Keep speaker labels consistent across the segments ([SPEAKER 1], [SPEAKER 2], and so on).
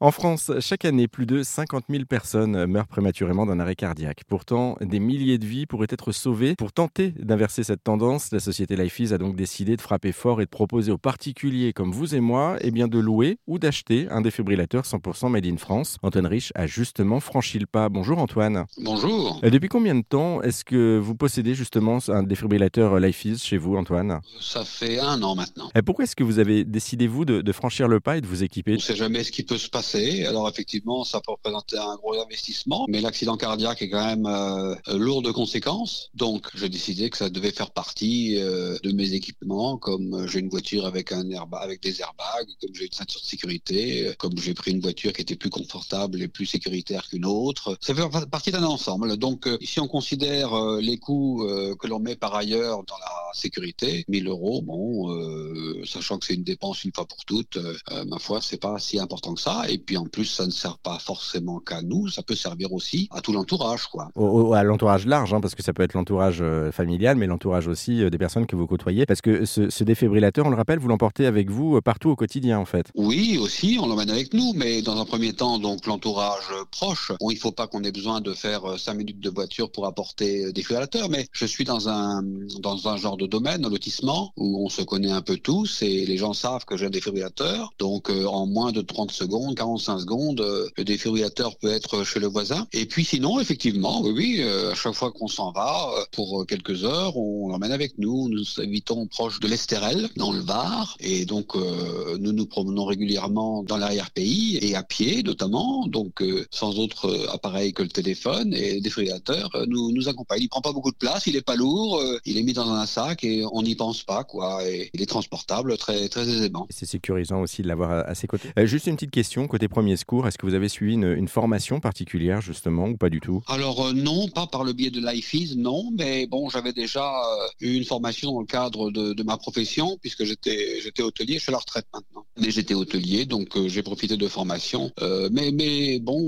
[SPEAKER 1] En France, chaque année, plus de 50 000 personnes meurent prématurément d'un arrêt cardiaque. Pourtant, des milliers de vies pourraient être sauvées. Pour tenter d'inverser cette tendance, la société Lifeys a donc décidé de frapper fort et de proposer aux particuliers comme vous et moi eh bien, de louer ou d'acheter un défibrillateur 100% made in France. Antoine Rich a justement franchi le pas. Bonjour Antoine.
[SPEAKER 2] Bonjour.
[SPEAKER 1] Euh, depuis combien de temps est-ce que vous possédez justement un défibrillateur Lifeys chez vous, Antoine?
[SPEAKER 2] Ça fait un an maintenant.
[SPEAKER 1] Et pourquoi est-ce que vous avez décidé, vous, de, de franchir le pas et de vous équiper?
[SPEAKER 2] On ne sait jamais ce qui peut se passer alors effectivement, ça peut représenter un gros investissement, mais l'accident cardiaque est quand même euh, lourd de conséquences. Donc j'ai décidé que ça devait faire partie euh, de mes équipements, comme euh, j'ai une voiture avec un airbag, avec des airbags, comme j'ai une ceinture de sécurité, comme j'ai pris une voiture qui était plus confortable et plus sécuritaire qu'une autre. Ça fait partie d'un ensemble. Donc si on considère les coûts que l'on met par ailleurs dans la sécurité, 1000 euros, bon, sachant que c'est une dépense une fois pour toutes, ma foi, c'est pas si important que ça. Et puis en plus, ça ne sert pas forcément qu'à nous, ça peut servir aussi à tout l'entourage. quoi.
[SPEAKER 1] à l'entourage large, hein, parce que ça peut être l'entourage euh, familial, mais l'entourage aussi euh, des personnes que vous côtoyez. Parce que ce, défibrillateur, on le rappelle, vous l'emportez avec vous euh, partout au quotidien en fait.
[SPEAKER 2] Oui, aussi, on l'emmène avec nous, mais dans un premier temps, donc l'entourage proche. Bon, il ne faut pas qu'on ait besoin de faire 5 minutes de voiture pour apporter des défibrillateur, mais je suis dans un, dans un genre de domaine, un lotissement, où on se connaît un peu tous et les gens savent que j'ai un défibrillateur. Donc en moins de 30 secondes, 45 secondes, euh, le défibrillateur peut être chez le voisin. Et puis sinon, effectivement, oui, oui euh, à chaque fois qu'on s'en va, euh, pour quelques heures, on l'emmène avec nous. Nous habitons proche de l'Estérel, dans le Var, et donc nous nous promenons régulièrement dans l'arrière-pays et à pied notamment, donc sans autre appareil que le téléphone et le défibrillateur nous nous accompagne. Il prend pas beaucoup de place, il est pas lourd, il est mis dans un sac et on n'y pense pas quoi. Et il est transportable très très aisément.
[SPEAKER 1] C'est sécurisant aussi de l'avoir à ses côtés. juste une petite question côté premier secours, est-ce que vous avez suivi une, formation particulière justement ou pas du tout?
[SPEAKER 2] Alors euh, non, pas par le biais de l'IFIS, non, mais bon, j'avais déjà euh, eu une formation dans le cadre de, ma profession puisque j'étais hôtelier, je suis à la retraite maintenant. Mais j'étais hôtelier, donc euh, j'ai profité de formation. mais mais bon,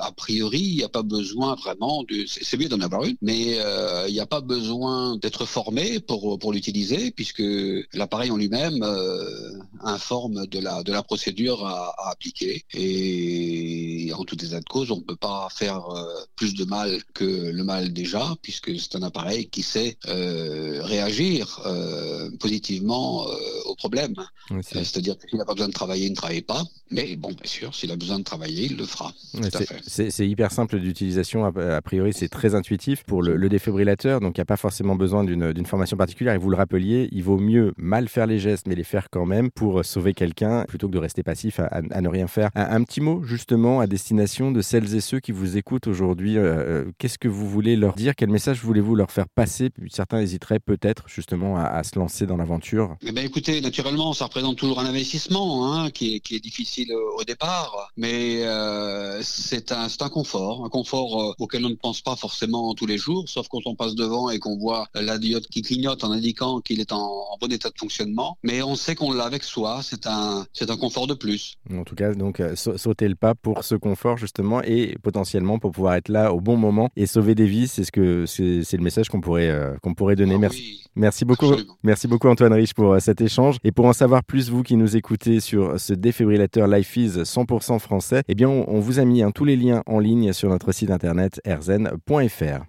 [SPEAKER 2] a priori, il n'y a pas besoin vraiment. C'est mieux d'en avoir une, mais il n'y a pas besoin d'être formé pour pour l'utiliser puisque l'appareil en lui-même informe de la de la procédure à appliquer. Et tout état de cause, on ne peut pas faire euh, plus de mal que le mal déjà, puisque c'est un appareil qui sait euh, réagir euh, positivement au problème. C'est-à-dire qu'il n'a pas besoin de travailler, il ne travaille pas. Mais bon, bien sûr, s'il a besoin de travailler, il le fera.
[SPEAKER 1] c'est hyper simple d'utilisation. A, priori, c'est très intuitif pour le, défibrillateur. Donc, il n'y a pas forcément besoin d'une formation particulière. Et vous le rappeliez, il vaut mieux mal faire les gestes, mais les faire quand même pour sauver quelqu'un plutôt que de rester passif à, à ne rien faire. Un, petit mot justement à destination de celles et ceux qui vous écoutent aujourd'hui. Euh, euh, qu'est-ce que vous voulez leur dire? Quel message voulez-vous leur faire passer? Certains hésiteraient peut-être justement à, se lancer dans l'aventure.
[SPEAKER 2] Eh ben, écoutez, naturellement, ça représente toujours un investissement hein, qui, est, qui, est, difficile au départ, mais euh, c'est un, un, confort, un confort auquel on ne pense pas forcément tous les jours, sauf quand on passe devant et qu'on voit la diode qui clignote en indiquant qu'il est en, en, bon état de fonctionnement. Mais on sait qu'on l'a avec soi, c'est un, un confort de plus.
[SPEAKER 1] En tout cas, donc sauter le pas pour ce confort justement et potentiellement pour pouvoir être là au bon moment et sauver des vies, c'est ce que c'est le message qu'on pourrait euh, qu'on pourrait donner.
[SPEAKER 2] Ah
[SPEAKER 1] merci, merci beaucoup, merci beaucoup Antoine Rich pour euh, cet échange et pour en savoir plus vous qui nous écoutez sur ce défibrillateur LifeEase 100% français, eh bien on, vous a mis hein, tous les liens en ligne sur notre site internet erzen.fr.